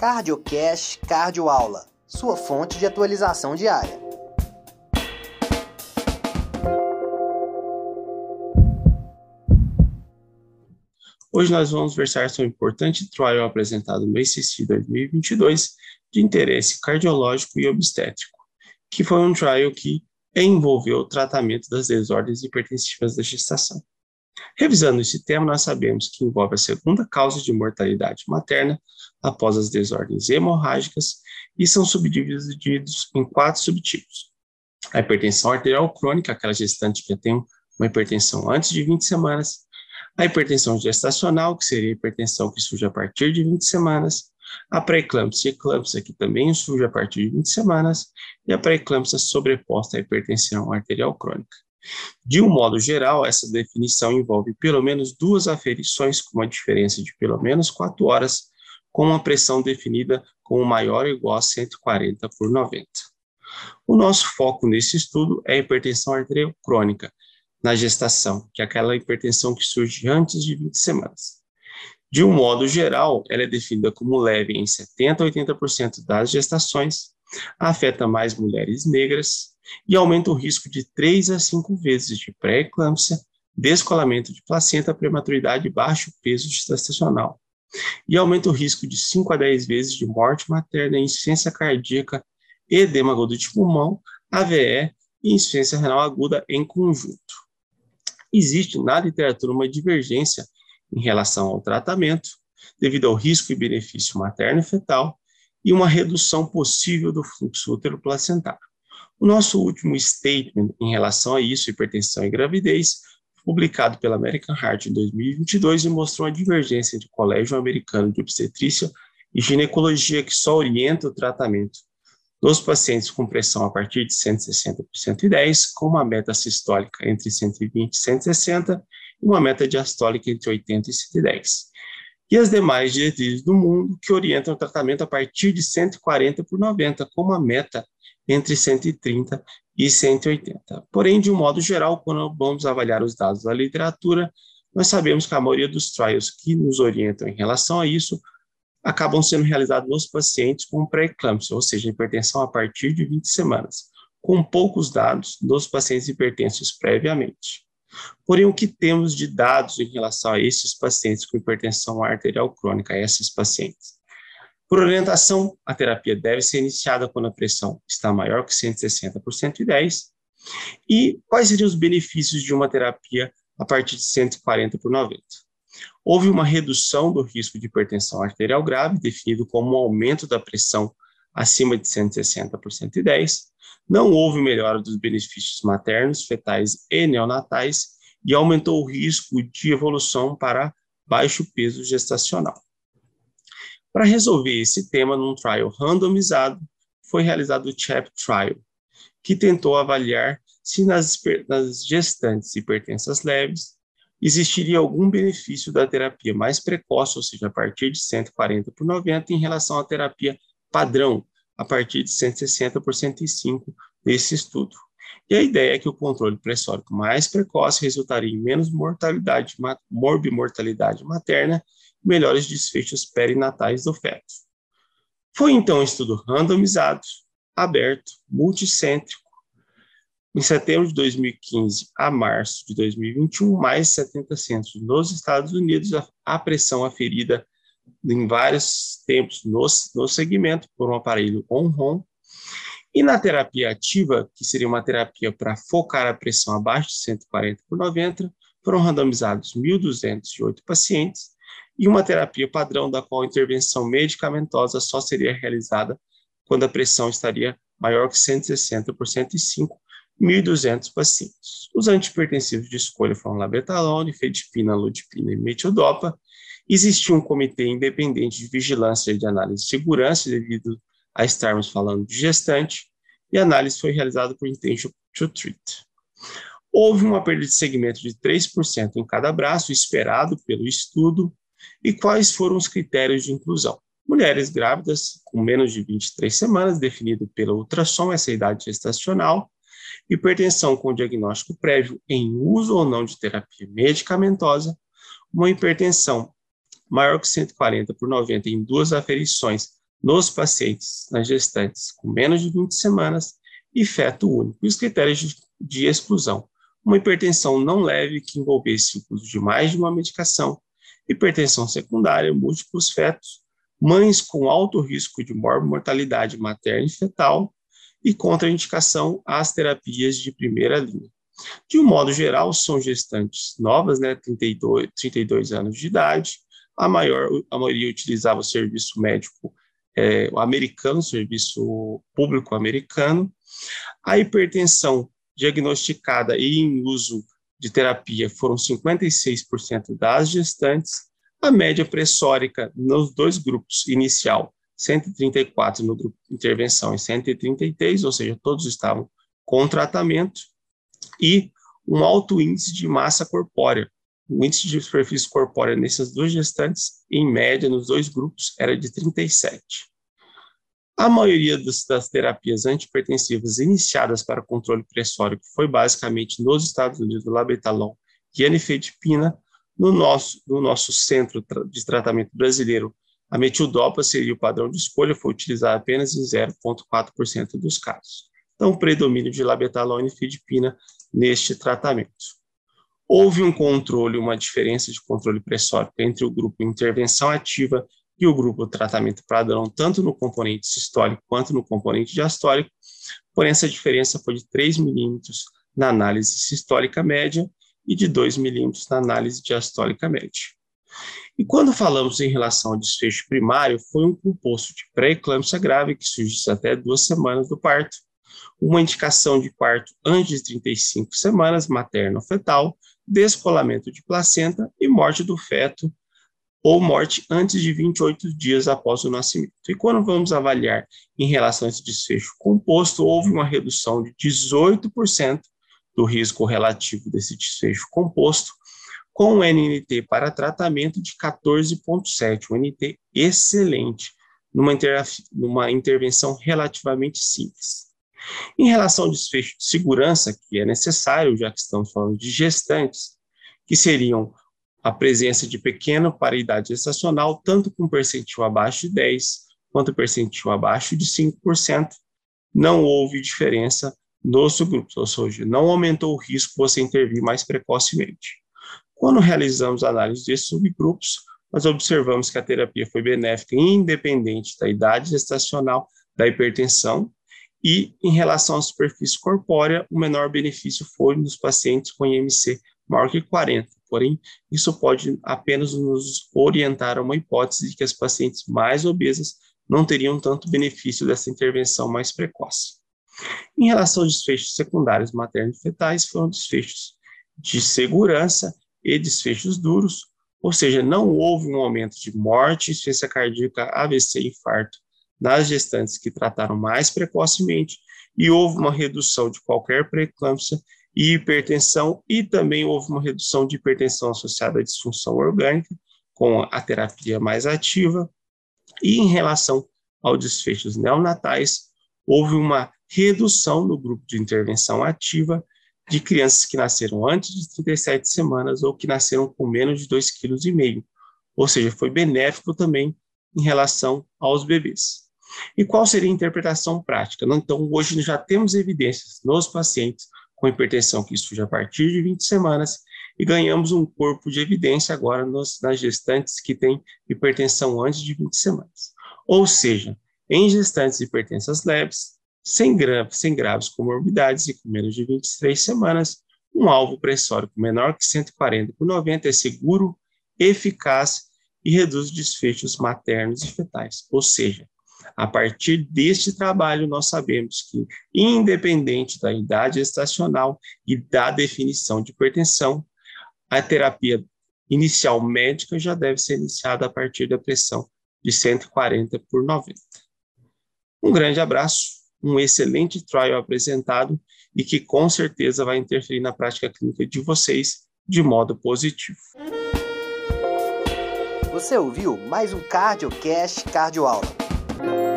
CardioCast Cardio Aula, sua fonte de atualização diária. Hoje nós vamos versar sobre um importante trial apresentado no ACC 2022 de interesse cardiológico e obstétrico, que foi um trial que envolveu o tratamento das desordens hipertensivas da gestação. Revisando esse tema, nós sabemos que envolve a segunda causa de mortalidade materna após as desordens hemorrágicas e são subdivididos em quatro subtipos. A hipertensão arterial crônica, aquela gestante que tem uma hipertensão antes de 20 semanas, a hipertensão gestacional, que seria a hipertensão que surge a partir de 20 semanas, a pré-eclâmpsia e eclâmpsia, que também surge a partir de 20 semanas, e a pré-eclâmpsia sobreposta à hipertensão arterial crônica. De um modo geral, essa definição envolve pelo menos duas aferições com uma diferença de pelo menos 4 horas, com uma pressão definida como maior ou igual a 140 por 90. O nosso foco nesse estudo é a hipertensão arterial crônica na gestação, que é aquela hipertensão que surge antes de 20 semanas. De um modo geral, ela é definida como leve em 70 a 80% das gestações, afeta mais mulheres negras e aumenta o risco de 3 a 5 vezes de pré-eclâmpsia, descolamento de placenta, prematuridade e baixo peso gestacional. E aumenta o risco de 5 a 10 vezes de morte materna, insuficiência cardíaca, edema agudo de pulmão, AVE e insuficiência renal aguda em conjunto. Existe na literatura uma divergência em relação ao tratamento, devido ao risco e benefício materno e fetal, e uma redução possível do fluxo útero-placentário. O nosso último statement em relação a isso, hipertensão e gravidez, publicado pela American Heart em 2022 e mostrou uma divergência entre o Colégio Americano de Obstetrícia e Ginecologia que só orienta o tratamento dos pacientes com pressão a partir de 160 por 110, com uma meta sistólica entre 120 e 160 e uma meta diastólica entre 80 e 110. E as demais diretrizes do mundo que orientam o tratamento a partir de 140 por 90, com uma meta entre 130 e 180. Porém, de um modo geral, quando vamos avaliar os dados da literatura, nós sabemos que a maioria dos trials que nos orientam em relação a isso acabam sendo realizados nos pacientes com pré-eclâmpsia, ou seja, hipertensão a partir de 20 semanas, com poucos dados dos pacientes hipertensos previamente. Porém, o que temos de dados em relação a esses pacientes com hipertensão arterial crônica, essas pacientes? Por orientação, a terapia deve ser iniciada quando a pressão está maior que 160 por 110. E quais seriam os benefícios de uma terapia a partir de 140 por 90? Houve uma redução do risco de hipertensão arterial grave, definido como um aumento da pressão acima de 160 por 110. Não houve melhora dos benefícios maternos, fetais e neonatais, e aumentou o risco de evolução para baixo peso gestacional. Para resolver esse tema num trial randomizado, foi realizado o CHAP Trial, que tentou avaliar se nas, nas gestantes hipertensas leves existiria algum benefício da terapia mais precoce, ou seja, a partir de 140 por 90, em relação à terapia padrão, a partir de 160 por 105 nesse estudo. E a ideia é que o controle pressórico mais precoce resultaria em menos mortalidade, morbimortalidade materna melhores desfechos perinatais do feto. Foi então um estudo randomizado, aberto, multicêntrico, em setembro de 2015 a março de 2021, mais 70 centros nos Estados Unidos, a, pressão aferida em vários tempos no, no segmento por um aparelho on-ROM. E na terapia ativa, que seria uma terapia para focar a pressão abaixo de 140 por 90, foram randomizados 1.208 pacientes e uma terapia padrão da qual a intervenção medicamentosa só seria realizada quando a pressão estaria maior que 160 por 105, 1.200 pacientes. Os antipertensivos de escolha foram labetalol, fedipina, ludipina e metidopa. Existia um comitê independente de vigilância e de análise de segurança devido a estarmos falando de gestante, e a análise foi realizada por Intention to Treat. Houve uma perda de segmento de 3% em cada braço, esperado pelo estudo, e quais foram os critérios de inclusão? Mulheres grávidas com menos de 23 semanas, definido pelo ultrassom, essa idade gestacional, hipertensão com diagnóstico prévio em uso ou não de terapia medicamentosa, uma hipertensão maior que 140 por 90 em duas aferições nos pacientes, nas gestantes com menos de 20 semanas e feto único. Os critérios de, de exclusão. Uma hipertensão não leve que envolvesse o uso de mais de uma medicação, hipertensão secundária, múltiplos fetos, mães com alto risco de mortalidade materna e fetal e contraindicação às terapias de primeira linha. De um modo geral, são gestantes novas, né, 32, 32 anos de idade, a, maior, a maioria utilizava o serviço médico é, americano, serviço público americano. A hipertensão diagnosticada e em uso de terapia foram 56% das gestantes. A média pressórica nos dois grupos inicial, 134 no grupo de intervenção e 133, ou seja, todos estavam com tratamento, e um alto índice de massa corpórea. O índice de superfície corpórea nessas duas gestantes, em média, nos dois grupos, era de 37. A maioria das, das terapias antipertensivas iniciadas para controle pressórico foi basicamente nos Estados Unidos, labetalon e anifedipina. No nosso, no nosso centro de tratamento brasileiro, a metildopa seria o padrão de escolha, foi utilizada apenas em 0,4% dos casos. Então, predomínio de labetalon e anifedipina neste tratamento. Houve um controle, uma diferença de controle pressórico entre o grupo intervenção ativa e o grupo tratamento padrão, tanto no componente sistólico quanto no componente diastólico, porém essa diferença foi de 3 milímetros na análise sistólica média e de 2 milímetros na análise diastólica média. E quando falamos em relação ao desfecho primário, foi um composto de pré-eclâmpsia grave que surgiu até duas semanas do parto, uma indicação de parto antes de 35 semanas, materno-fetal, descolamento de placenta e morte do feto ou morte antes de 28 dias após o nascimento. E quando vamos avaliar em relação a esse desfecho composto, houve uma redução de 18% do risco relativo desse desfecho composto, com um NNT para tratamento de 14,7, um NT excelente, numa, numa intervenção relativamente simples. Em relação ao desfecho de segurança, que é necessário, já que estamos falando de gestantes, que seriam a presença de pequeno para idade gestacional, tanto com percentil abaixo de 10 quanto percentil abaixo de 5%, não houve diferença nos subgrupos, ou seja, não aumentou o risco você intervir mais precocemente. Quando realizamos análise desses subgrupos, nós observamos que a terapia foi benéfica independente da idade gestacional, da hipertensão, e em relação à superfície corpórea, o menor benefício foi nos pacientes com IMC maior que 40. Porém, isso pode apenas nos orientar a uma hipótese de que as pacientes mais obesas não teriam tanto benefício dessa intervenção mais precoce. Em relação aos desfechos secundários maternos e fetais, foram desfechos de segurança e desfechos duros, ou seja, não houve um aumento de morte, insuficiência cardíaca, AVC infarto nas gestantes que trataram mais precocemente e houve uma redução de qualquer pré-eclâmpsia e hipertensão, e também houve uma redução de hipertensão associada à disfunção orgânica, com a terapia mais ativa, e em relação aos desfechos neonatais, houve uma redução no grupo de intervenção ativa de crianças que nasceram antes de 37 semanas ou que nasceram com menos de 2,5 kg, ou seja, foi benéfico também em relação aos bebês. E qual seria a interpretação prática? Então, hoje já temos evidências nos pacientes com hipertensão que surge a partir de 20 semanas e ganhamos um corpo de evidência agora nos, nas gestantes que têm hipertensão antes de 20 semanas. Ou seja, em gestantes hipertensas leves, sem, gra sem graves comorbidades e com menos de 23 semanas, um alvo pressórico menor que 140 por 90 é seguro, eficaz e reduz desfechos maternos e fetais. Ou seja, a partir deste trabalho, nós sabemos que, independente da idade estacional e da definição de hipertensão, a terapia inicial médica já deve ser iniciada a partir da pressão de 140 por 90. Um grande abraço, um excelente trial apresentado e que com certeza vai interferir na prática clínica de vocês de modo positivo. Você ouviu mais um CardioCast Cardioaula. Thank you.